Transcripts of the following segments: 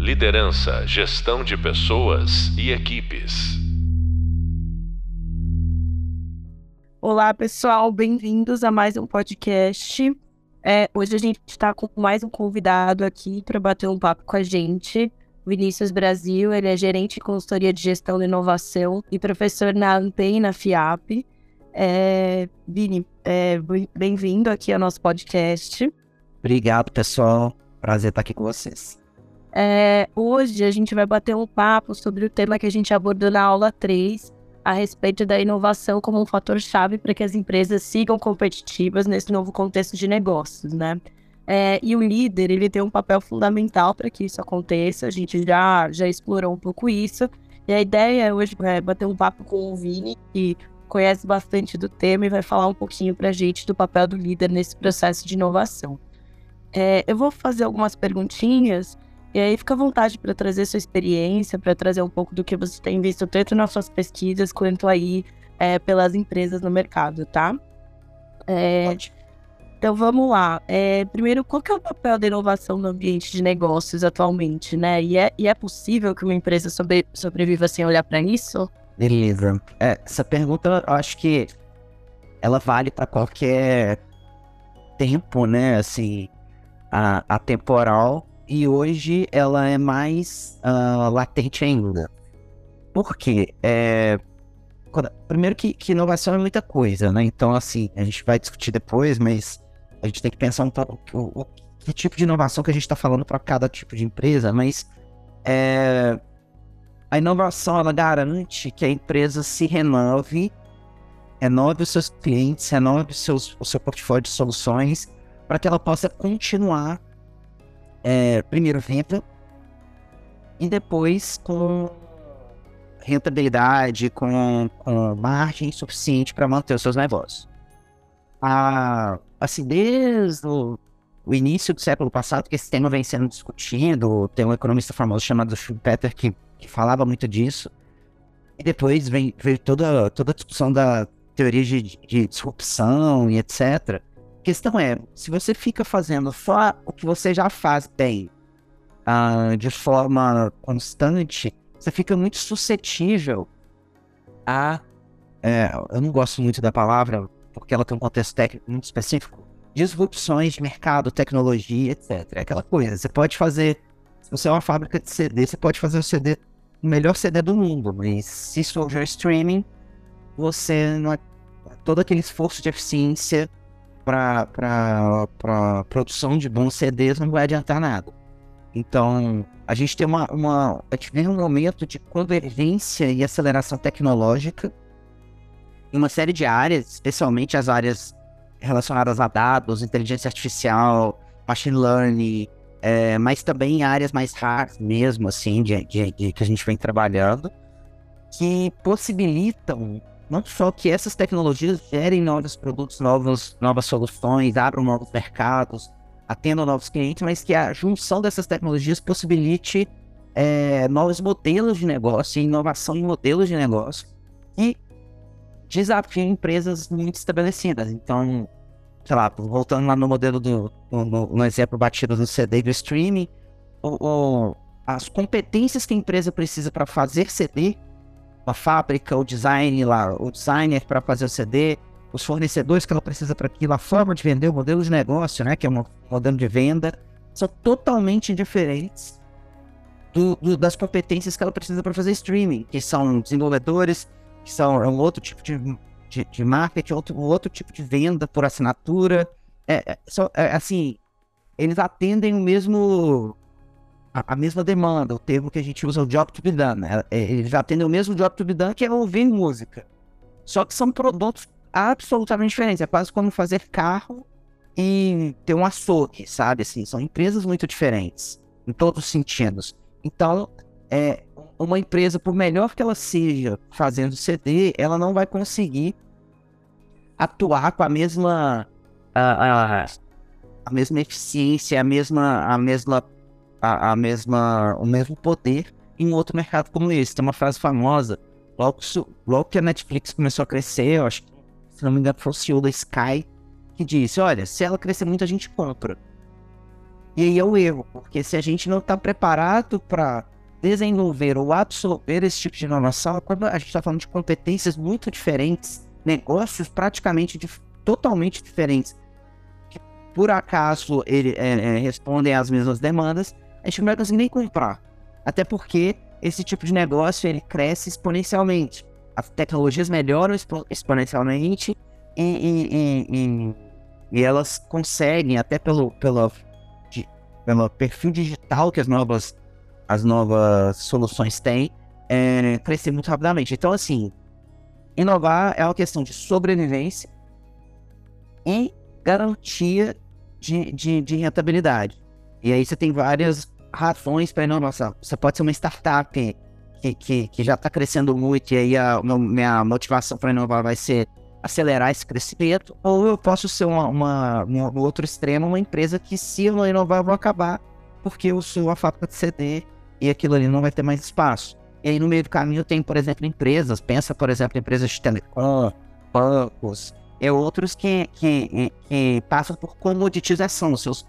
Liderança, gestão de pessoas e equipes. Olá, pessoal, bem-vindos a mais um podcast. É, hoje a gente está com mais um convidado aqui para bater um papo com a gente. Vinícius Brasil, ele é gerente de consultoria de gestão e inovação e professor na ANPEI e na FIAP. É, Vini, é, bem-vindo aqui ao nosso podcast. Obrigado, pessoal. Prazer estar aqui com vocês. É, hoje a gente vai bater um papo sobre o tema que a gente abordou na aula 3, a respeito da inovação como um fator-chave para que as empresas sigam competitivas nesse novo contexto de negócios, né? É, e o líder, ele tem um papel fundamental para que isso aconteça, a gente já, já explorou um pouco isso, e a ideia hoje é bater um papo com o Vini, que conhece bastante do tema e vai falar um pouquinho para a gente do papel do líder nesse processo de inovação. É, eu vou fazer algumas perguntinhas e aí fica à vontade para trazer sua experiência, para trazer um pouco do que você tem visto tanto nas suas pesquisas quanto aí é, pelas empresas no mercado, tá? É, Pode. Então vamos lá. É, primeiro, qual que é o papel da inovação no ambiente de negócios atualmente, né? E é, e é possível que uma empresa sobre, sobreviva sem olhar para isso? Beleza. É, essa pergunta, eu acho que ela vale para qualquer tempo, né? Assim, a, a temporal e hoje ela é mais uh, latente ainda. Por quê? É, primeiro que, que, inovação é muita coisa, né? Então, assim, a gente vai discutir depois, mas a gente tem que pensar um pouco o, que tipo de inovação que a gente está falando para cada tipo de empresa, mas é, a inovação ela garante que a empresa se renove, renove os seus clientes, renove seus, o seu portfólio de soluções, para que ela possa continuar é, primeiro venda e depois com rentabilidade, com, com margem suficiente para manter os seus negócios. Assim, desde o, o, início do século passado que esse tema vem sendo discutido, tem um economista famoso chamado Schumpeter que, que falava muito disso, e depois vem, veio toda, toda a discussão da teoria de, de disrupção e etc., questão é, se você fica fazendo só o que você já faz bem, uh, de forma constante, você fica muito suscetível a. É, eu não gosto muito da palavra, porque ela tem um contexto técnico muito específico. Disrupções de mercado, tecnologia, etc. É aquela coisa. Você pode fazer. Se você é uma fábrica de CD, você pode fazer o CD, o melhor CD do mundo, mas se surgir streaming, você não é. Todo aquele esforço de eficiência para produção de bons CDs não vai adiantar nada. Então, a gente tem uma, uma a gente um momento de convergência e aceleração tecnológica em uma série de áreas, especialmente as áreas relacionadas a dados, inteligência artificial, machine learning, é, mas também áreas mais hard mesmo, assim, de, de, de, que a gente vem trabalhando, que possibilitam não só que essas tecnologias gerem novos produtos, novos, novas soluções, abram novos mercados, atendam novos clientes, mas que a junção dessas tecnologias possibilite é, novos modelos de negócio, inovação em modelos de negócio e desafiem empresas muito estabelecidas. Então, sei lá, voltando lá no modelo do no, no exemplo batido do CD do streaming, o, o, as competências que a empresa precisa para fazer CD a fábrica, o design lá, o designer para fazer o CD, os fornecedores que ela precisa para aquilo, a forma de vender, o modelo de negócio, né, que é um modelo de venda, são totalmente diferentes do, do, das competências que ela precisa para fazer streaming, que são desenvolvedores, que são é um outro tipo de, de, de marketing, outro, um outro tipo de venda por assinatura. É, é, é, assim, eles atendem o mesmo a, mesma demanda, o termo que a gente usa, o job to be done. Né? É, eles atendem o mesmo job to be done que é ouvir música. Só que são produtos absolutamente diferentes. É quase como fazer carro e ter um açougue, sabe? Assim, são empresas muito diferentes, em todos os sentidos. Então, é, uma empresa, por melhor que ela seja fazendo CD, ela não vai conseguir atuar com a mesma a mesma eficiência, a mesma a mesma a, a mesma, o mesmo poder em outro mercado como esse. Tem uma frase famosa, logo, logo que a Netflix começou a crescer, eu acho que, se não me engano, foi o CEO da Sky, que disse, olha, se ela crescer muito, a gente compra. E aí é o erro, porque se a gente não está preparado para desenvolver ou absorver esse tipo de inovação, quando a gente está falando de competências muito diferentes, negócios praticamente totalmente diferentes, que por acaso ele, é, é, respondem às mesmas demandas, a gente não vai conseguir nem comprar. Até porque esse tipo de negócio ele cresce exponencialmente. As tecnologias melhoram expo exponencialmente e, e, e, e, elas conseguem, até pelo, pelo, de, pelo perfil digital que as novas, as novas soluções têm, é, crescer muito rapidamente. Então, assim, inovar é uma questão de sobrevivência e garantia de, de, de rentabilidade. E aí você tem várias razões para inovação. Você pode ser uma startup que, que, que já está crescendo muito e aí a, minha motivação para inovar vai ser acelerar esse crescimento, ou eu posso ser uma, uma, uma, no outro extremo, uma empresa que se eu não inovar eu vou acabar porque eu sou a fábrica de CD e aquilo ali não vai ter mais espaço. E aí no meio do caminho tem, por exemplo, empresas, pensa, por exemplo, empresas de telecom, bancos, e outros que, que, que passam por comoditização. Seus,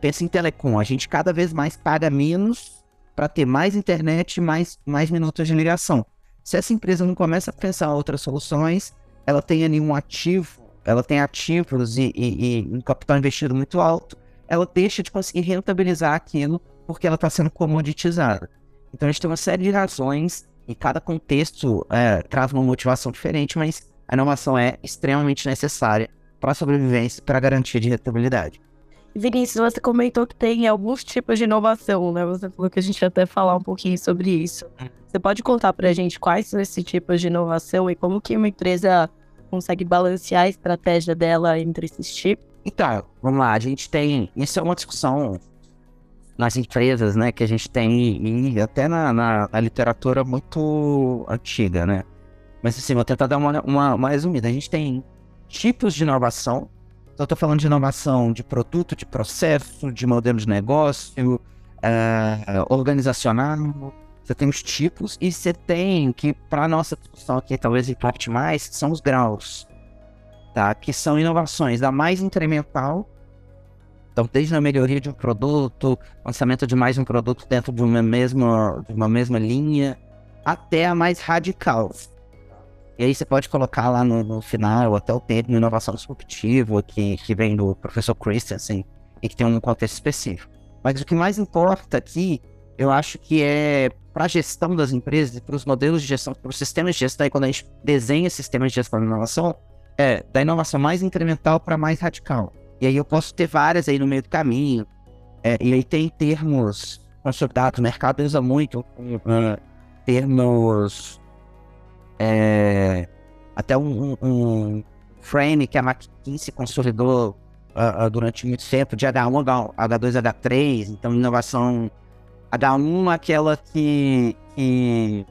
pensa em telecom, a gente cada vez mais paga menos para ter mais internet e mais, mais minutos de ligação. Se essa empresa não começa a pensar outras soluções, ela tem ali um ativo, ela tem ativos e, e, e um capital investido muito alto, ela deixa de conseguir rentabilizar aquilo porque ela está sendo comoditizada. Então a gente tem uma série de razões e cada contexto é, traz uma motivação diferente, mas a inovação é extremamente necessária para a sobrevivência, para a garantia de rentabilidade. Vinícius, você comentou que tem alguns tipos de inovação, né? Você falou que a gente ia até falar um pouquinho sobre isso. Hum. Você pode contar para a gente quais são esses tipos de inovação e como que uma empresa consegue balancear a estratégia dela entre esses tipos? Então, vamos lá, a gente tem. Isso é uma discussão nas empresas, né, que a gente tem, e até na, na, na literatura muito antiga, né? Mas assim, vou tentar dar uma, uma, uma resumida. A gente tem tipos de inovação. Então, estou falando de inovação de produto, de processo, de modelo de negócio, uh, organizacional, você tem os tipos e você tem que, para nossa discussão aqui, talvez impacte mais, são os graus, tá? Que são inovações da mais incremental, então desde a melhoria de um produto, lançamento de mais um produto dentro de uma mesma, de uma mesma linha, até a mais radical. E aí você pode colocar lá no, no final até o termo inovação disruptiva, que, que vem do professor Christensen, e que tem um contexto específico. Mas o que mais importa aqui, eu acho que é para a gestão das empresas, para os modelos de gestão, para os sistemas de gestão, e quando a gente desenha sistemas de gestão de inovação, é da inovação mais incremental para mais radical. E aí eu posso ter várias aí no meio do caminho. É, e aí tem termos consolidados, o mercado usa muito uh, termos. É, até um, um, um, frame que a McKinsey consolidou uh, uh, durante muito tempo, de H1, H2, H3, então inovação H1 aquela que, que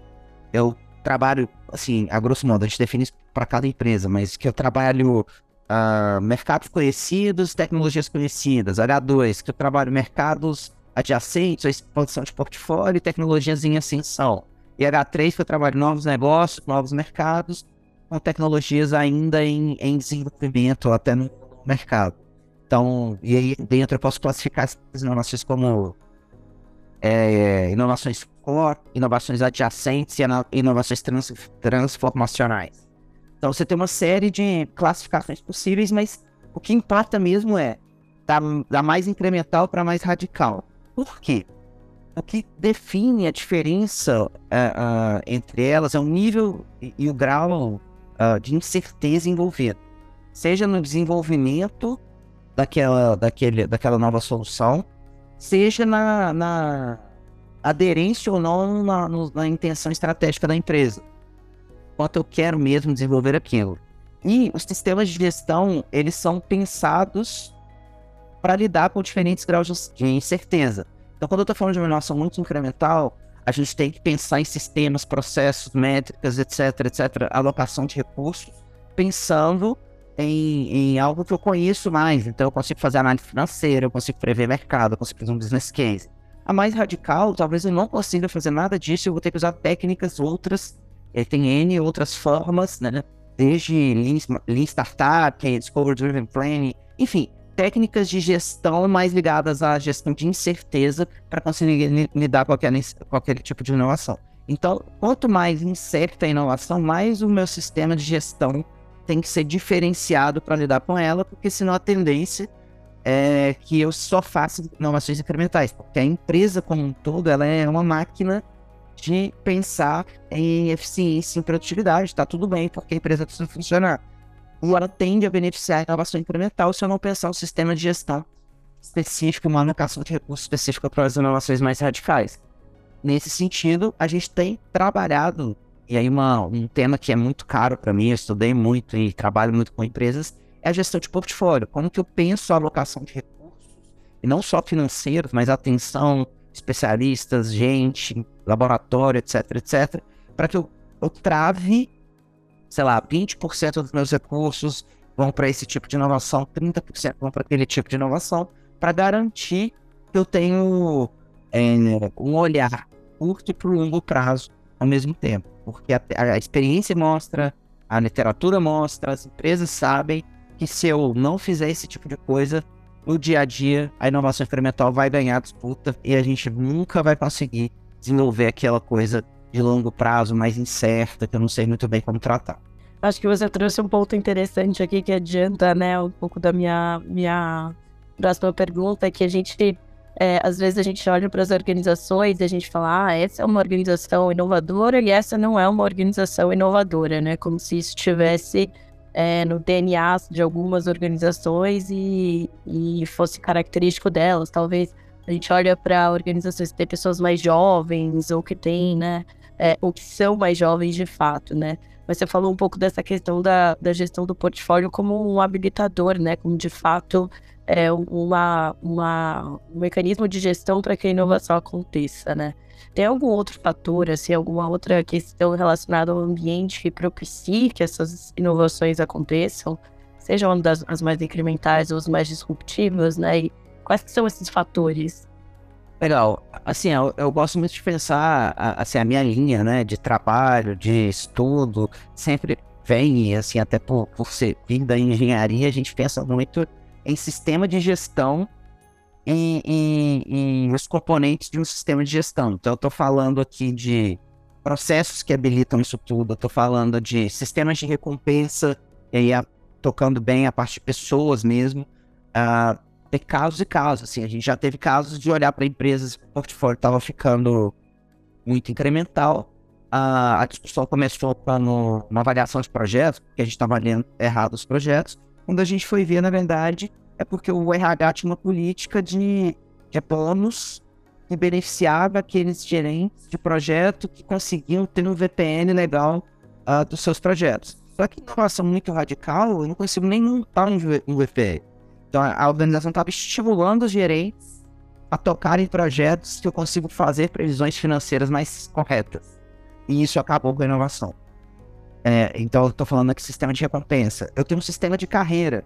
eu trabalho, assim, a grosso modo, a gente define isso para cada empresa, mas que eu trabalho uh, mercados conhecidos, tecnologias conhecidas. H2, que eu trabalho mercados adjacentes, a expansão de portfólio e tecnologias em ascensão. E H3, que eu trabalho novos negócios, novos mercados, com tecnologias ainda em, em desenvolvimento, até no mercado. Então, e aí dentro eu posso classificar essas inovações como é, inovações core, inovações adjacentes e inovações trans, transformacionais. Então você tem uma série de classificações possíveis, mas o que impacta mesmo é da, da mais incremental para mais radical. Por quê? O que define a diferença uh, uh, entre elas é o nível e, o grau uh, de incerteza envolvido. Seja no desenvolvimento daquela, daquele, daquela nova solução, seja na, na aderência ou não na, na, intenção estratégica da empresa. Quanto eu quero mesmo desenvolver aquilo. E os sistemas de gestão, eles são pensados para lidar com diferentes graus de incerteza. Então, quando eu estou falando de uma inovação muito incremental, a gente tem que pensar em sistemas, processos, métricas, etc, etc, alocação de recursos, pensando em, em, algo que eu conheço mais. Então eu consigo fazer análise financeira, eu consigo prever mercado, eu consigo fazer um business case. A mais radical, talvez eu não consiga fazer nada disso, eu vou ter que usar técnicas outras, eh, tem N outras formas, né? Desde Lean, Lean Startup, Discovery Driven Planning, enfim, técnicas de gestão mais ligadas à gestão de incerteza para conseguir lidar com qualquer, tipo de inovação. Então, quanto mais incerta a inovação, mais o meu sistema de gestão tem que ser diferenciado para lidar com ela, porque senão a tendência é que eu só faça inovações incrementais, porque a empresa como um todo ela é uma máquina de pensar em eficiência, em produtividade, está tudo bem, porque a empresa precisa funcionar. E ela tende a beneficiar a inovação incremental se eu não pensar um sistema de gestão específico, uma alocação de recursos específica para as inovações mais radicais. Nesse sentido, a gente tem trabalhado, e aí uma, um tema que é muito caro para mim, eu estudei muito e trabalho muito com empresas, é a gestão de portfólio. Como que eu penso a alocação de recursos, e não só financeiros, mas atenção, especialistas, gente, laboratório, etc, etc, para que eu, eu trave, sei lá, 20% dos meus recursos vão para esse tipo de inovação, 30% vão para aquele tipo de inovação, para garantir que eu tenho é, um olhar curto e para longo prazo ao mesmo tempo. Porque a, a experiência mostra, a literatura mostra, as empresas sabem que se eu não fizer esse tipo de coisa, no dia a dia a inovação experimental vai ganhar disputa e a gente nunca vai conseguir desenvolver aquela coisa de longo prazo mais incerta que eu não sei muito bem como tratar. Acho que você trouxe um ponto interessante aqui que adianta, né, um pouco da minha minha próxima pergunta, que a gente é, às vezes a gente olha para as organizações e a gente fala, ah, essa é uma organização inovadora e essa não é uma organização inovadora, né? Como se isso tivesse é, no DNA de algumas organizações e, e fosse característico delas. Talvez a gente olha para organizações que têm pessoas mais jovens ou que têm, né? É, ou que são mais jovens de fato, né? Mas você falou um pouco dessa questão da, da gestão do portfólio como um habilitador, né? Como de fato é, uma, uma, um mecanismo de gestão para que a inovação aconteça, né? Tem algum outro fator, assim, alguma outra questão relacionada ao ambiente que propicie que essas inovações aconteçam, sejam das, as mais incrementais ou as mais disruptivas, né? E quais são esses fatores? Legal. Assim, eu, eu, gosto muito de pensar, assim, a minha linha, né, de trabalho, de estudo, sempre vem, assim, até por, por ser vindo da engenharia, a gente pensa muito em sistema de gestão e os componentes de um sistema de gestão. Então, eu estou falando aqui de processos que habilitam isso tudo, eu estou falando de sistemas de recompensa, e aí a, tocando bem a parte de pessoas mesmo. Uh, tem casos e casos, assim, a gente já teve casos de olhar para empresas que o portfólio estava ficando muito incremental. Uh, a discussão começou quando, uma avaliação de projetos, porque a gente estava lendo errado os projetos, quando a gente foi ver, na verdade, é porque o RH tinha uma política de, de bônus que beneficiava aqueles gerentes de projeto que conseguiam ter um VPN legal uh, dos seus projetos. Só que inovação muito radical, eu não consigo nem montar um VPN. Então a organização estava estimulando os gerentes a tocarem projetos que eu consigo fazer previsões financeiras mais corretas. E isso acabou com a inovação. É, então, eu estou falando aqui sistema de recompensa. Eu tenho um sistema de carreira.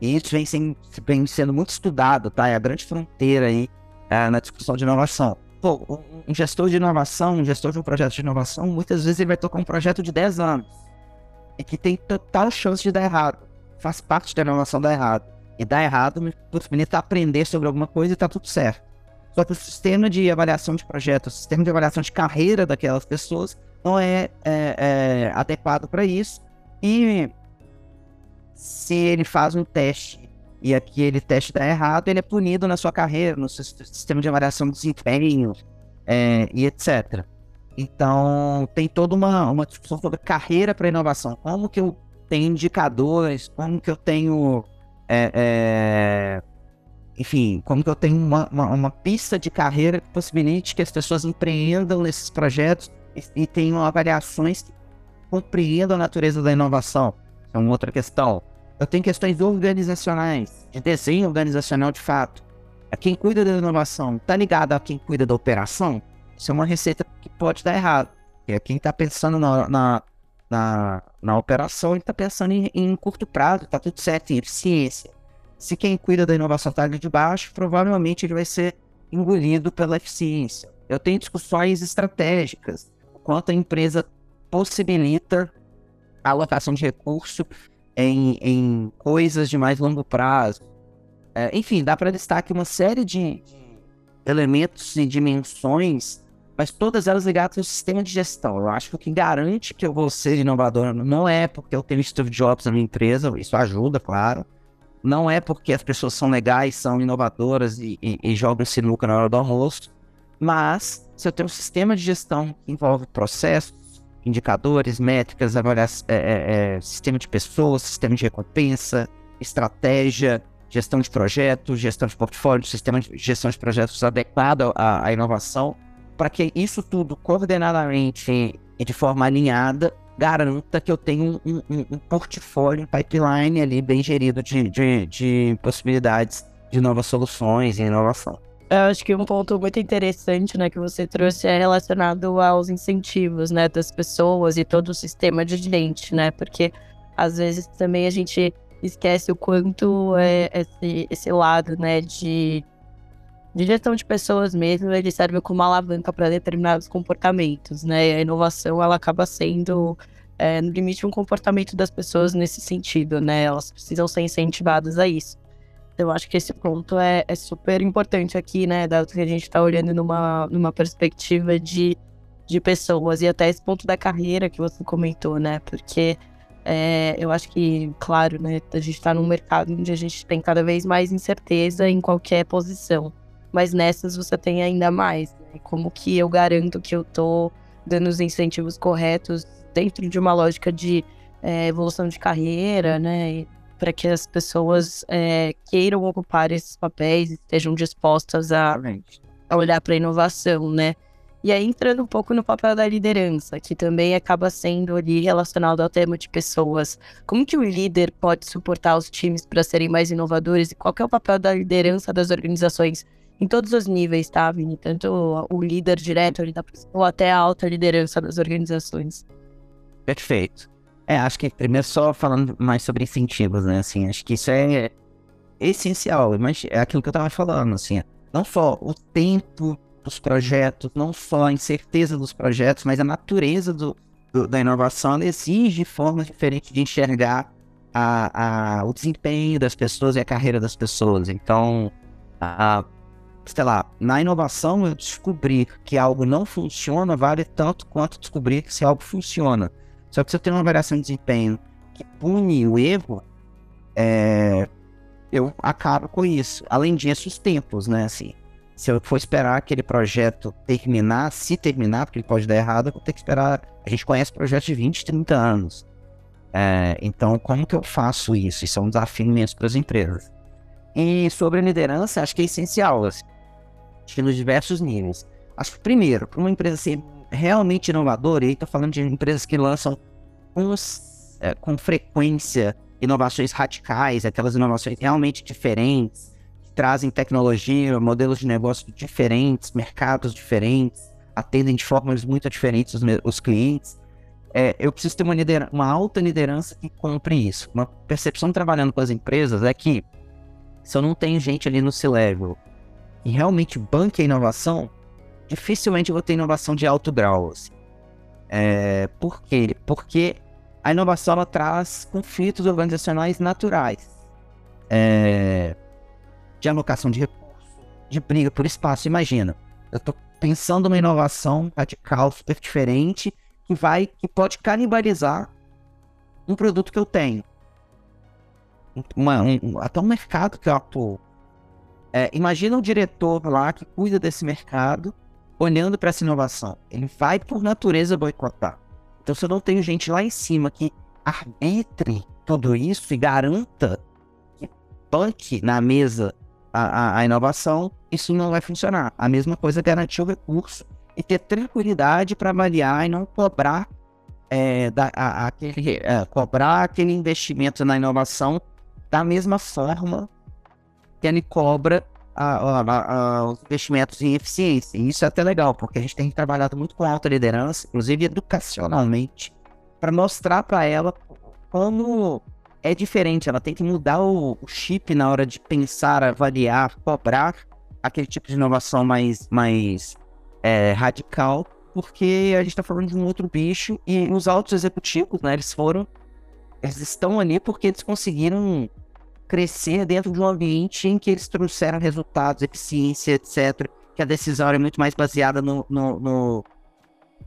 E isso vem, sem, vem sendo muito estudado, tá? É a grande fronteira aí é, na discussão de inovação. Pô, um gestor de inovação, um gestor de um projeto de inovação, muitas vezes ele vai tocar um projeto de 10 anos. E que tem total chance de dar errado. Faz parte da inovação dar errado. E dar errado me possibilita aprender sobre alguma coisa e tá tudo certo. Só que o sistema de avaliação de projetos, o sistema de avaliação de carreira daquelas pessoas não é, é, é adequado para isso. E se ele faz um teste e aquele teste dá errado, ele é punido na sua carreira, no seu sistema de avaliação de desempenho é, e etc. Então, tem toda uma, uma discussão sobre carreira para inovação. Como que eu tenho indicadores, como que eu tenho. É, é, enfim, como que eu tenho uma, uma, uma, pista de carreira que possibilite que as pessoas empreendam nesses projetos e, tenham avaliações que compreendam a natureza da inovação. É uma outra questão. Eu tenho questões organizacionais, de desenho organizacional de fato. A quem cuida da inovação está ligado a quem cuida da operação? Isso é uma receita que pode dar errado. É quem está pensando na, na, na, na, operação, ele está pensando em, em, curto prazo, está tudo certo, em eficiência. Se quem cuida da inovação está ali de baixo, provavelmente ele vai ser engolido pela eficiência. Eu tenho discussões estratégicas quanto a empresa possibilita a alocação de recurso em, em coisas de mais longo prazo. É, enfim, dá para destacar uma série de elementos e dimensões, mas todas elas ligadas ao sistema de gestão. Eu acho que o que garante que eu vou ser inovador não é porque eu tenho Steve Jobs na minha empresa, isso ajuda, claro. Não é porque as pessoas são legais, são inovadoras e, e, e jogam sinuca na hora do almoço, mas se eu tenho um sistema de gestão que envolve processos, indicadores, métricas, avaliação, é, é, é, sistema de pessoas, sistema de recompensa, estratégia, gestão de projetos, gestão de portfólio, sistema de gestão de projetos adequado à, à inovação, para que isso tudo coordenadamente e de forma alinhada garanta que eu tenho um, um, um portfólio, um pipeline ali bem gerido de, de, de possibilidades de novas soluções e inovação. Eu acho que um ponto muito interessante, né, que você trouxe é relacionado aos incentivos, né, das pessoas e todo o sistema de gente, né, porque às vezes também a gente esquece o quanto é esse, esse lado, né, de, de gestão de pessoas mesmo, ele serve como alavanca para determinados comportamentos, né, a inovação, ela acaba sendo, é, no limite, um comportamento das pessoas nesse sentido, né, elas precisam ser incentivadas a isso. Eu acho que esse ponto é, é super importante aqui, né? Dado que a gente está olhando numa, numa perspectiva de, de pessoas e até esse ponto da carreira que você comentou, né? Porque é, eu acho que, claro, né? A gente está num mercado onde a gente tem cada vez mais incerteza em qualquer posição. Mas nessas você tem ainda mais. Né? Como que eu garanto que eu estou dando os incentivos corretos dentro de uma lógica de é, evolução de carreira, né? para que as pessoas é, queiram ocupar esses papéis e estejam dispostas a, a olhar para a inovação, né? E aí entrando um pouco no papel da liderança, que também acaba sendo ali relacionado ao tema de pessoas. Como que o líder pode suportar os times para serem mais inovadores e qual é o papel da liderança das organizações em todos os níveis, tá, Vini? Tanto o líder direto ali da ou até a alta liderança das organizações. Perfeito. É, acho que primeiro só falando mais sobre incentivos, né? Assim, acho que isso é essencial, mas é aquilo que eu tava falando, assim, não só o tempo dos projetos, não só a incerteza dos projetos, mas a natureza do, do da inovação exige formas diferentes de enxergar a, a, o desempenho das pessoas e a carreira das pessoas. Então, a, sei lá, na inovação eu descobrir que algo não funciona vale tanto quanto descobrir que se algo funciona. Só que se eu tenho uma variação de desempenho que pune o erro, é, eu acabo com isso. Além disso, os tempos, né? Assim, se eu for esperar aquele projeto terminar, se terminar, porque ele pode dar errado, eu vou ter que esperar. A gente conhece projetos de 20, 30 anos. É, então, como que eu faço isso? Isso é um desafio imenso para as empresas. E sobre liderança, acho que é essencial, assim, nos diversos níveis. Acho que, primeiro, para uma empresa ser realmente inovador, e aí tô falando de empresas que lançam uns, é, com frequência inovações radicais, aquelas inovações realmente diferentes, que trazem tecnologia, modelos de negócio diferentes, mercados diferentes, atendem de formas muito diferentes os, os clientes. É, eu preciso ter uma, uma alta liderança que compre isso. Uma percepção trabalhando com as empresas é que se eu não tenho gente ali no C-Level e realmente banque a inovação, dificilmente eu vou ter inovação de alto grau. Assim. É, por quê? Porque a inovação ela traz conflitos organizacionais naturais. É, de alocação de recursos, de briga por espaço. Imagina, eu estou pensando numa inovação radical, super diferente, que vai, que pode canibalizar um produto que eu tenho. Uma, um, até um mercado que eu atuo. É, imagina um diretor lá que cuida desse mercado olhando para essa inovação. Ele vai, por natureza, boicotar. Então, se eu não tenho gente lá em cima que arbitre tudo isso e garanta que banque na mesa a, a, a, inovação, isso não vai funcionar. A mesma coisa é garantir o recurso e ter tranquilidade para avaliar e não cobrar é, da, a, aquele, é, cobrar aquele investimento na inovação da mesma forma que ele cobra a, a, a, os investimentos em eficiência. E isso é até legal, porque a gente tem trabalhado muito com alta liderança, inclusive educacionalmente, para mostrar para ela como é diferente. Ela tem que mudar o, o, chip na hora de pensar, avaliar, cobrar aquele tipo de inovação mais, mais é, radical, porque a gente está falando de um outro bicho e os altos executivos, né, eles foram Eles estão ali porque eles conseguiram crescer dentro de um ambiente em que eles trouxeram resultados, eficiência, etc. Que a decisão era muito mais baseada no, no, no,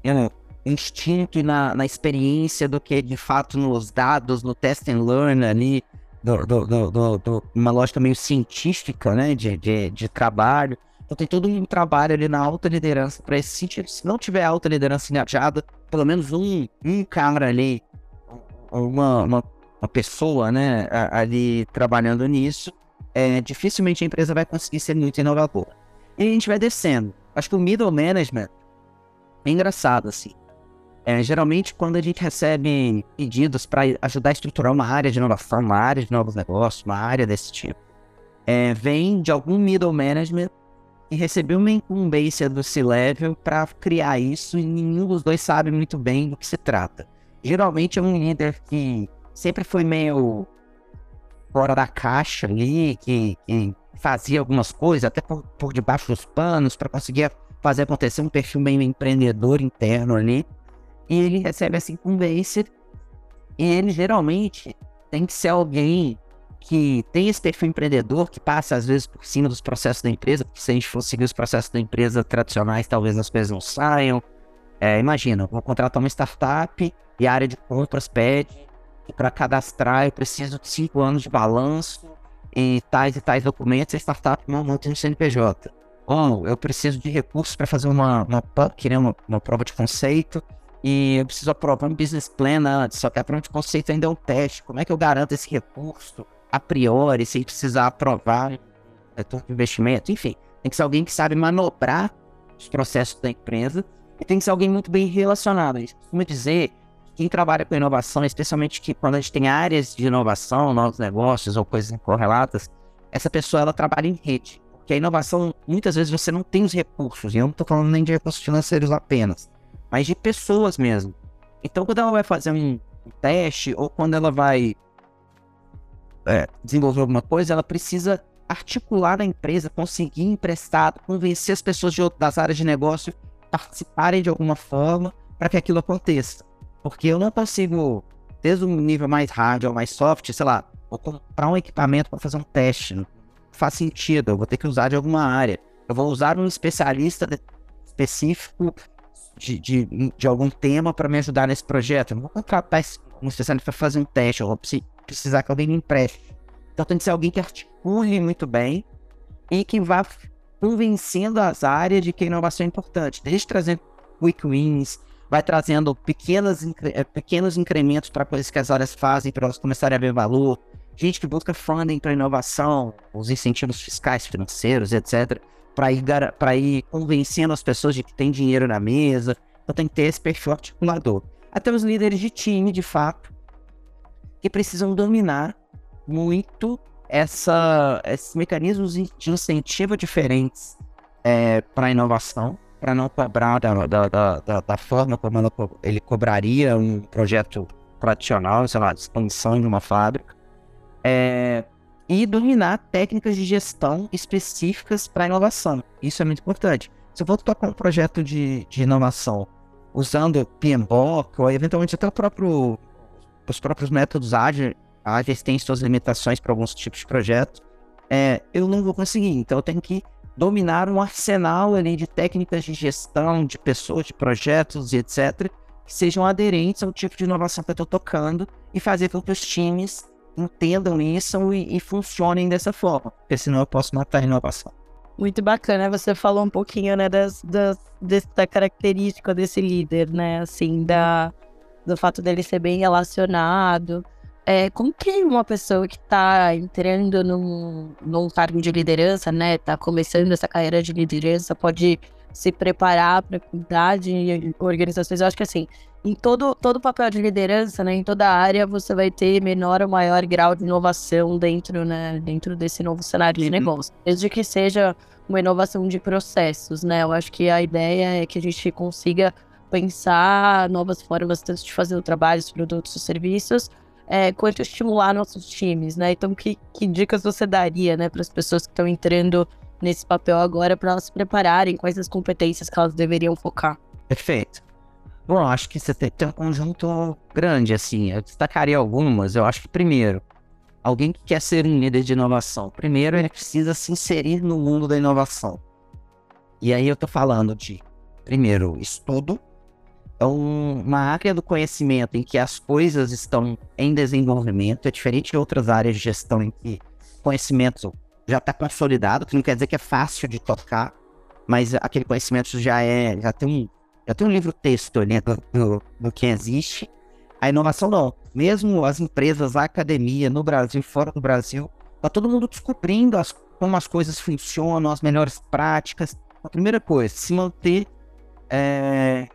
no instinto e na, na, experiência do que de fato nos dados, no test and learn ali, do, do, do uma lógica meio científica, né, de, de, de, trabalho. Então tem todo um trabalho ali na alta liderança para esse sentido. Se não tiver alta liderança engajada, pelo menos um, um cara ali, uma, uma, uma pessoa, né, ali trabalhando nisso, é, dificilmente a empresa vai conseguir ser muito inovadora. E a gente vai descendo. Acho que o middle management é engraçado, assim. É, geralmente, quando a gente recebe pedidos para ajudar a estruturar uma área de inovação, uma área de novos negócios, uma área desse tipo, é, vem de algum middle management e recebeu uma incumbência do C-Level para criar isso e nenhum dos dois sabe muito bem do que se trata. Geralmente é um líder que sempre foi meio fora da caixa ali, que, que fazia algumas coisas até por, por debaixo dos panos para conseguir fazer acontecer um perfil meio empreendedor interno ali e ele recebe essa incumbência. E ele geralmente tem que ser alguém que tem esse perfil empreendedor, que passa às vezes por cima dos processos da empresa, porque se a gente for seguir os processos da empresa tradicionais, talvez as coisas não saiam. É, imagina, vou contratar uma startup e a área de compras pede para cadastrar eu preciso de cinco anos de balanço e tais e tais documentos, a startup não, não tem CNPJ. Ou eu preciso de recursos para fazer uma, uma uma, uma prova de conceito, e eu preciso aprovar um business plan antes, só que a prova de conceito ainda é um teste. Como é que eu garanto esse recurso a priori, sem precisar aprovar retorno de investimento? Enfim, tem que ser alguém que sabe manobrar os processos da empresa e tem que ser alguém muito bem relacionado. A gente costuma dizer quem trabalha com inovação, especialmente que quando a gente tem áreas de inovação, novos negócios ou coisas correlatas, essa pessoa ela trabalha em rede. Porque a inovação, muitas vezes você não tem os recursos, e eu não estou falando nem de recursos financeiros apenas mas de pessoas mesmo. Então, quando ela vai fazer um teste ou quando ela vai é, desenvolver alguma coisa, ela precisa articular a empresa, conseguir emprestado, convencer as pessoas de, das áreas de negócio participarem de alguma forma para que aquilo aconteça. Porque eu não consigo, desde um nível mais hard ou mais soft, sei lá, vou comprar um equipamento para fazer um teste. Não faz sentido, eu vou ter que usar de alguma área. Eu vou usar um especialista específico de, de, de algum tema para me ajudar nesse projeto. Eu não vou contratar um especialista para fazer um teste, eu vou precisar que alguém me empreste. Então tem que ser alguém que articule muito bem e que vá convencendo as áreas de que a inovação é importante. Desde trazendo quick wins, vai trazendo pequenas, eh, pequenos incrementos para coisas que as áreas fazem para elas começarem a ver valor. Gente que busca funding para inovação, os incentivos fiscais, financeiros, etc para ir, ir convencendo as pessoas de que tem dinheiro na mesa. Então tem que ter esse perfil articulador. Até os líderes de time, de fato, que precisam dominar muito essa, esses mecanismos de incentivo diferentes é, para a inovação, para não cobrar da, da, da, da forma como ela, ele cobraria um projeto tradicional, sei lá, de expansão de uma fábrica. É, e dominar técnicas de gestão específicas para inovação. Isso é muito importante. Se eu vou tocar um projeto de, de inovação usando PMBOK ou eventualmente até próprio, os próprios métodos ágeis, ágeis têm suas limitações para alguns tipos de projeto, é, eu não vou conseguir. Então eu tenho que dominar um arsenal ali de técnicas de gestão, de pessoas, de projetos e etc., que sejam aderentes ao tipo de inovação que eu estou tocando e fazer com que os times entendam isso e, e funcionem dessa forma, porque senão eu posso matar a inovação. Muito bacana, você falou um pouquinho, né, das, das, dessa característica desse líder, né, assim, da, do fato dele ser bem relacionado. É, como que uma pessoa que está entrando num, num cargo de liderança, né, está começando essa carreira de liderança, pode se preparar para cuidar de organizações? Eu acho que, assim, em todo, todo papel de liderança, né, em toda área, você vai ter menor ou maior grau de inovação dentro, né, dentro desse novo cenário de negócio. Desde que seja uma inovação de processos, né? Eu acho que a ideia é que a gente consiga pensar novas formas tanto de fazer o trabalho, os produtos, os serviços, é, quanto estimular nossos times, né? Então, que, que dicas você daria, né, para as pessoas que estão entrando nesse papel agora para elas se prepararem, quais as competências que elas deveriam focar? Perfeito. Bom, acho que você tem, tem um conjunto grande, assim. Eu destacaria algumas. Eu acho que, primeiro, alguém que quer ser um líder de inovação, primeiro ele precisa se inserir no mundo da inovação. E aí eu tô falando de, primeiro, estudo. É um, uma área do conhecimento em que as coisas estão em desenvolvimento, é diferente de outras áreas de gestão em que conhecimento já está consolidado, que não quer dizer que é fácil de tocar, mas aquele conhecimento já é, já tem um, já tem um livro texto ali do, do, do que existe. A inovação não. Mesmo as empresas, a academia, no Brasil, fora do Brasil, tá todo mundo descobrindo as, como as coisas funcionam, as melhores práticas. A primeira coisa, se manter é,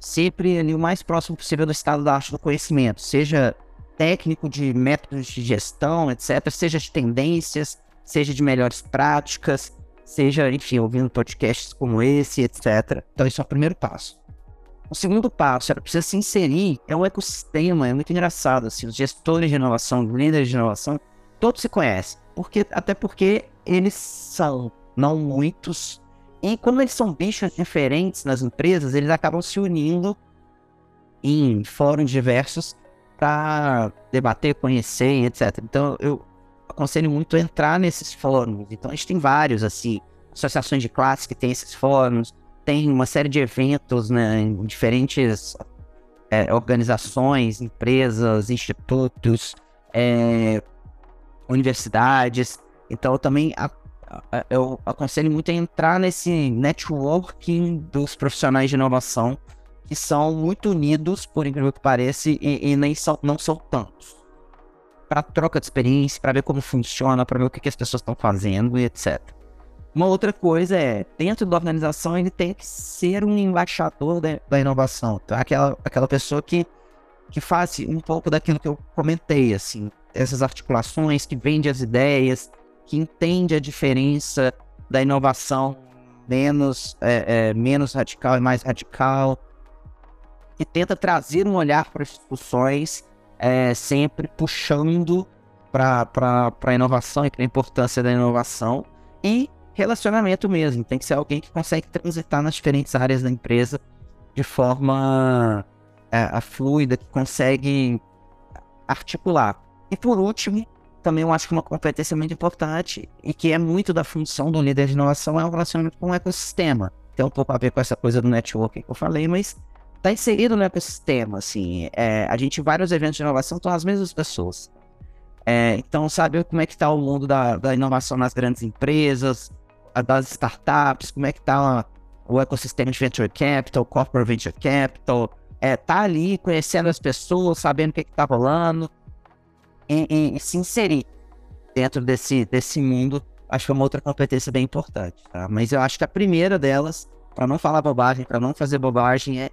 sempre ali o mais próximo possível do estado da arte do conhecimento, seja técnico de métodos de gestão, etc., seja de tendências, seja de melhores práticas, seja, enfim, ouvindo podcasts como esse, etc. Então, isso é o primeiro passo. O segundo passo, ela precisa se inserir, é um ecossistema, é muito engraçado, assim, os gestores de inovação, os líderes de inovação, todos se conhecem, porque, até porque eles são, não muitos, e como eles são bichos diferentes nas empresas, eles acabam se unindo em fóruns diversos para debater, conhecer, etc. Então eu aconselho muito entrar nesses fóruns. Então a gente tem vários, assim, associações de classe que tem esses fóruns, tem uma série de eventos né, em diferentes é, organizações, empresas, institutos, é, universidades. Então eu também eu aconselho muito a entrar nesse networking dos profissionais de inovação que são muito unidos, por incrível que pareça, e, e nem são, não são tantos. Para troca de experiência, para ver como funciona, para ver o que, que as pessoas estão fazendo e etc. Uma outra coisa é, dentro da organização, ele tem que ser um embaixador da, inovação. Então, aquela, aquela pessoa que, que faz um pouco daquilo que eu comentei, assim, essas articulações, que vende as ideias, que entende a diferença da inovação menos, é, é, menos radical e mais radical, que tenta trazer um olhar para as discussões, é, sempre puxando para a inovação e para a importância da inovação. E relacionamento mesmo, tem que ser alguém que consegue transitar nas diferentes áreas da empresa de forma é, fluida, que consegue articular. E por último, também eu acho que uma competência muito importante e que é muito da função do líder de inovação é o relacionamento com o ecossistema. Tem um pouco a ver com essa coisa do networking que eu falei, mas tá inserido no ecossistema, assim. É, a gente, vários eventos de inovação estão as mesmas pessoas. É, então, sabe como é que tá o mundo da, da inovação nas grandes empresas, das startups, como é que tá o ecossistema de venture capital, corporate venture capital, é, tá ali conhecendo as pessoas, sabendo o que, que tá rolando, e, e, e se inserir dentro desse, desse mundo, acho que é uma outra competência bem importante, tá? Mas eu acho que a primeira delas, para não falar bobagem, para não fazer bobagem, é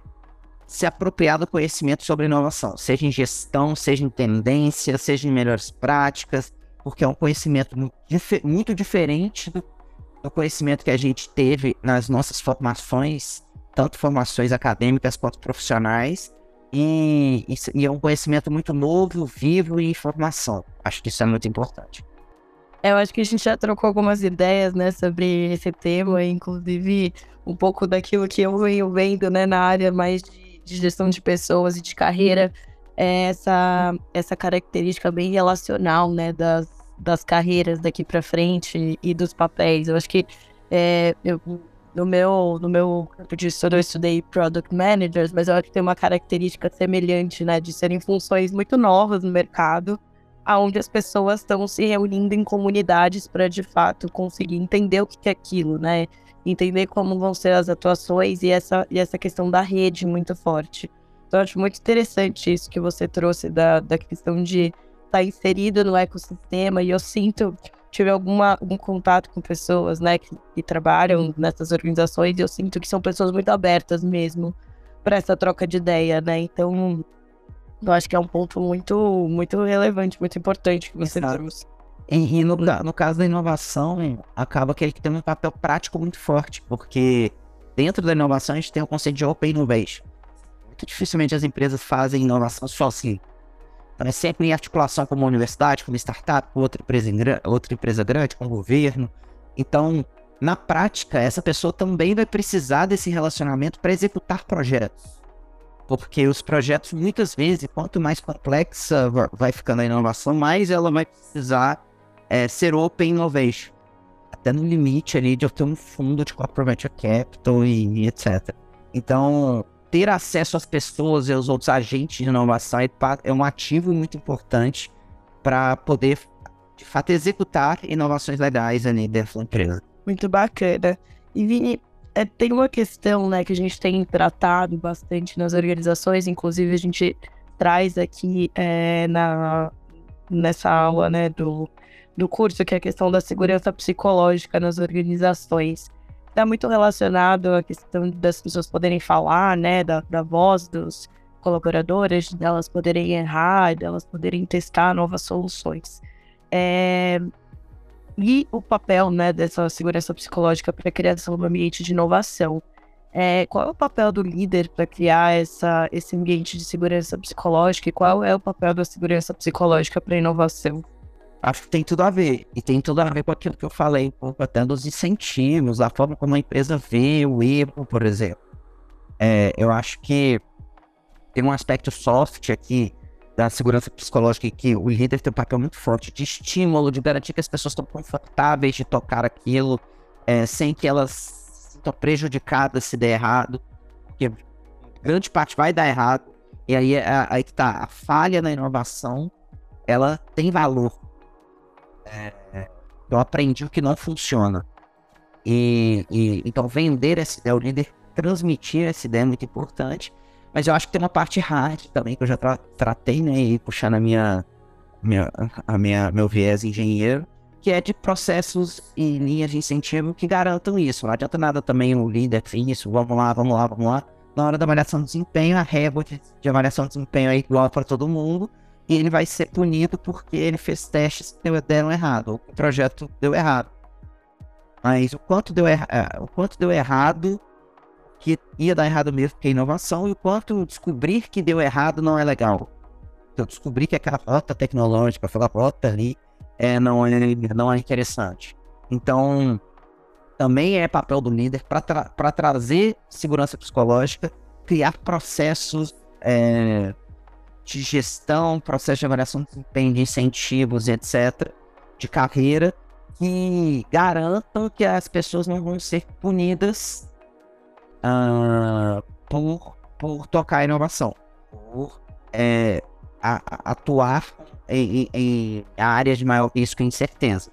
se apropriar do conhecimento sobre inovação, seja em gestão, seja em tendência, seja em melhores práticas, porque é um conhecimento muito, diferente do, do, conhecimento que a gente teve nas nossas formações, tanto formações acadêmicas quanto profissionais, e, e, é um conhecimento muito novo, vivo e informação. Acho que isso é muito importante. Eu acho que a gente já trocou algumas ideias, né, sobre esse tema, inclusive um pouco daquilo que eu venho vendo, né, na área mais de de gestão de pessoas e de carreira, é essa, essa característica bem relacional, né, das, das carreiras daqui para frente e dos papéis. Eu acho que é, eu, no meu no meu campo de estudo eu estudei product managers, mas eu acho que tem uma característica semelhante, né, de serem funções muito novas no mercado, aonde as pessoas estão se reunindo em comunidades para de fato conseguir entender o que é aquilo, né? entender como vão ser as atuações e essa, e essa questão da rede muito forte. Então, eu acho muito interessante isso que você trouxe da, da questão de estar tá inserido no ecossistema e eu sinto, tive alguma, algum contato com pessoas, né, que, que trabalham nessas organizações e eu sinto que são pessoas muito abertas mesmo para essa troca de ideia, né, então eu acho que é um ponto muito, muito relevante, muito importante que você Exato. trouxe. E, e no, no, caso da inovação, acaba que ele tem um papel prático muito forte, porque dentro da inovação a gente tem o conceito de Open Innovation. Muito dificilmente as empresas fazem inovação sozinhas. Então é sempre em articulação com uma universidade, com uma startup, com outra empresa, outra empresa grande, com o governo. Então, na prática, essa pessoa também vai precisar desse relacionamento para executar projetos. Porque os projetos, muitas vezes, quanto mais complexa vai ficando a inovação, mais ela vai precisar é, ser open innovation. Até no limite ali de eu ter um fundo de corporate capital e, e etc. Então, ter acesso às pessoas e aos outros agentes de inovação é, é um ativo muito importante para poder, de fato, executar inovações legais ali dentro da empresa. Muito bacana. E Vini, é, tem uma questão né, que a gente tem tratado bastante nas organizações, inclusive a gente traz aqui é, na, nessa aula né, do, do curso, que é a questão da segurança psicológica nas organizações está muito relacionado à questão das pessoas poderem falar, né, da, da voz dos colaboradores, delas poderem errar, delas poderem testar novas soluções. É... E o papel, né, dessa segurança psicológica para a criação do ambiente de inovação. É, qual é o papel do líder para criar essa, esse ambiente de segurança psicológica e qual é o papel da segurança psicológica para a inovação? Acho que tem tudo a ver. E tem tudo a ver com aquilo que eu falei, até dos incentivos, a forma como a empresa vê o erro, por exemplo. É, eu acho que tem um aspecto soft aqui da segurança psicológica que o líder tem um papel muito forte de estímulo, de garantir que as pessoas estão confortáveis de tocar aquilo, é, sem que elas sintam prejudicadas se der errado. Porque grande parte vai dar errado. E aí, é, aí que tá, a falha na inovação, ela tem valor é, eu aprendi o que não funciona. E, e, então vender essa ideia, o líder transmitir essa ideia é muito importante. Mas eu acho que tem uma parte hard também que eu já tra tratei, né? E puxando a minha, minha, a minha, meu viés engenheiro, que é de processos e linhas de incentivo que garantam isso. Não adianta nada também o líder, isso, vamos lá, vamos lá, vamos lá. Na hora da avaliação de desempenho, a régua de avaliação de desempenho é igual para todo mundo e ele vai ser punido porque ele fez testes que deram errado, o projeto deu errado. Mas o quanto deu, é, o quanto deu errado, que ia dar errado mesmo, que é inovação, e o quanto descobrir que deu errado não é legal. Então, descobrir que aquela rota tecnológica, aquela rota ali, é, não, é, não é interessante. Então, também é papel do líder para tra trazer segurança psicológica, criar processos é, de gestão, processo de avaliação de desempenho, de incentivos, etc., de carreira, que garantam que as pessoas não vão ser punidas uh, por, por tocar inovação, por é, a, a atuar em, em, áreas de maior risco e incerteza.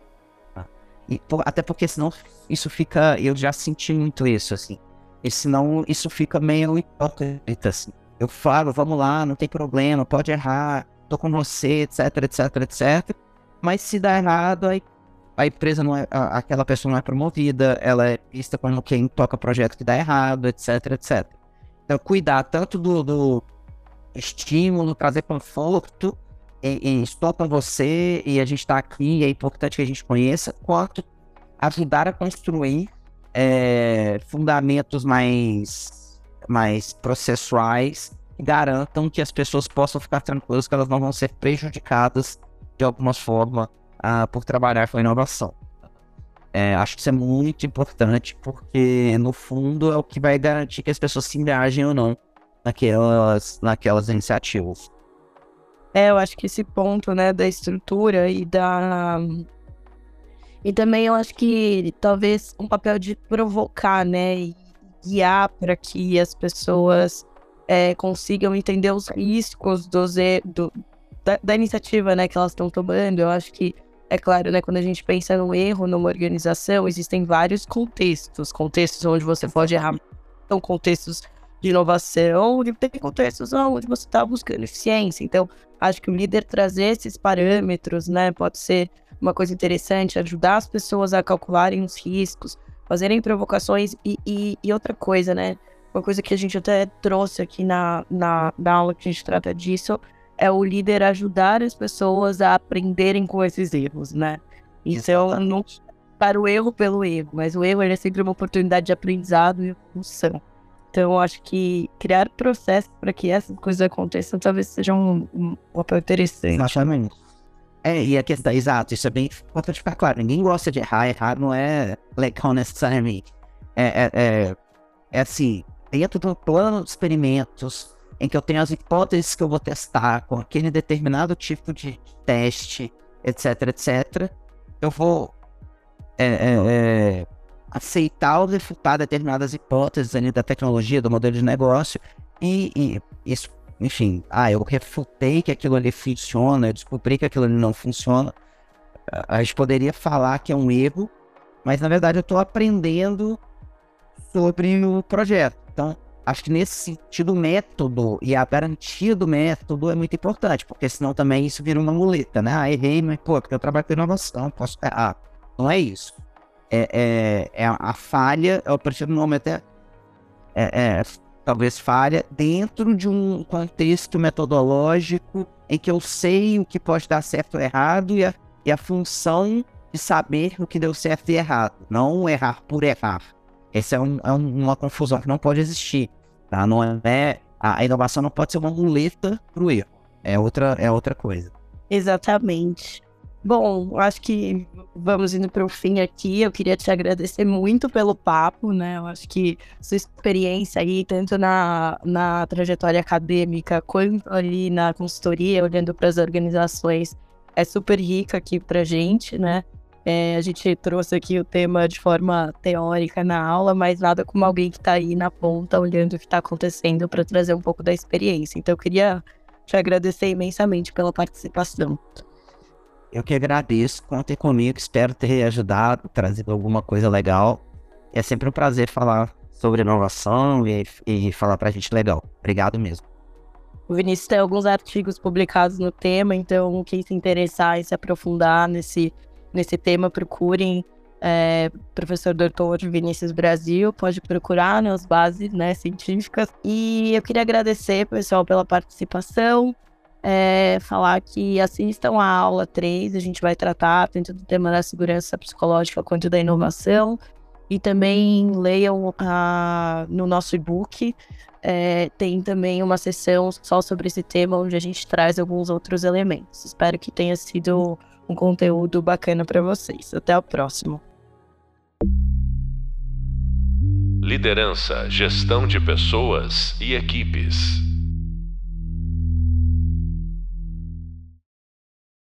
E por, até porque senão isso fica. Eu já senti muito isso, assim. E senão isso fica meio hipócrita, assim eu falo, vamos lá, não tem problema, pode errar, tô com você, etc, etc, etc. Mas se dá errado, aí a empresa não é, a, aquela pessoa não é promovida, ela é vista como quem toca projeto que dá errado, etc, etc. Então, cuidar tanto do, do estímulo, trazer conforto, e, e, estou com você, e a gente está aqui, é importante que a gente conheça, quanto ajudar a construir é, fundamentos mais mais processuais garantam que as pessoas possam ficar tranquilas que elas não vão ser prejudicadas de alguma forma uh, por trabalhar com inovação. É, acho que isso é muito importante porque, no fundo, é o que vai garantir que as pessoas se engajem ou não naquelas, naquelas iniciativas. É, eu acho que esse ponto, né, da estrutura e da... E também eu acho que talvez um papel de provocar, né, e guiar para que as pessoas é, consigam entender os riscos dos, do, da, da, iniciativa né, que elas estão tomando. Eu acho que, é claro, né, quando a gente pensa no erro numa organização, existem vários contextos. Contextos onde você pode errar, são contextos de inovação, e tem contextos onde você está buscando eficiência. Então, acho que o líder trazer esses parâmetros né, pode ser uma coisa interessante, ajudar as pessoas a calcularem os riscos, fazerem provocações e, e, e, outra coisa, né? Uma coisa que a gente até trouxe aqui na, na, na aula que a gente trata disso é o líder ajudar as pessoas a aprenderem com esses erros, né? Isso é não para o erro pelo erro, mas o erro é sempre uma oportunidade de aprendizado e evolução. Então, eu acho que criar processos para que essas coisas aconteçam talvez seja um, um papel interessante. Exatamente. É, e a questão, exato, isso é bem importante ficar claro. Ninguém gosta de errar, errar não é legal necessariamente. É, é, é, é assim, dentro do plano de experimentos, em que eu tenho as hipóteses que eu vou testar com aquele determinado tipo de teste, etc, etc, eu vou é, é, é, aceitar ou refutar determinadas hipóteses ali da tecnologia, do modelo de negócio, e, e isso, enfim, ah, eu refutei que aquilo ali funciona, eu descobri que aquilo ali não funciona. A gente poderia falar que é um erro, mas na verdade eu estou aprendendo sobre o projeto. Então, acho que nesse sentido, o método e a garantia do método é muito importante, porque senão também isso vira uma muleta, né? Ah, errei, mas pô, porque eu trabalho com inovação, posso errar. Não é isso. É, é, é a, falha, eu prefiro no momento é, é, talvez falha dentro de um contexto metodológico em que eu sei o que pode dar certo ou errado e a, e a função de saber o que deu certo e errado, não errar por errar. Essa é, um, é uma confusão que não pode existir. Tá? Não é, a inovação não pode ser uma muleta para o erro. É outra, é outra coisa. Exatamente. Bom, acho que vamos indo para o fim aqui. Eu queria te agradecer muito pelo papo, né? Eu acho que sua experiência aí, tanto na, na trajetória acadêmica quanto ali na consultoria, olhando para as organizações, é super rica aqui para gente, né? É, a gente trouxe aqui o tema de forma teórica na aula, mas nada como alguém que está aí na ponta olhando o que está acontecendo para trazer um pouco da experiência. Então eu queria te agradecer imensamente pela participação. Eu que agradeço, contem comigo, espero ter ajudado, trazido alguma coisa legal. É sempre um prazer falar sobre inovação e, e falar para a gente legal. Obrigado mesmo. O Vinícius tem alguns artigos publicados no tema, então quem se interessar e se aprofundar nesse nesse tema, procurem é, professor doutor Vinícius Brasil, pode procurar nas bases né, científicas. E eu queria agradecer, pessoal, pela participação. É, falar que assistam a aula 3, a gente vai tratar tanto do tema da segurança psicológica quanto da inovação. E também leiam a, no nosso e-book. É, tem também uma sessão só sobre esse tema, onde a gente traz alguns outros elementos. Espero que tenha sido um conteúdo bacana para vocês. Até o próximo. Liderança, gestão de pessoas e equipes.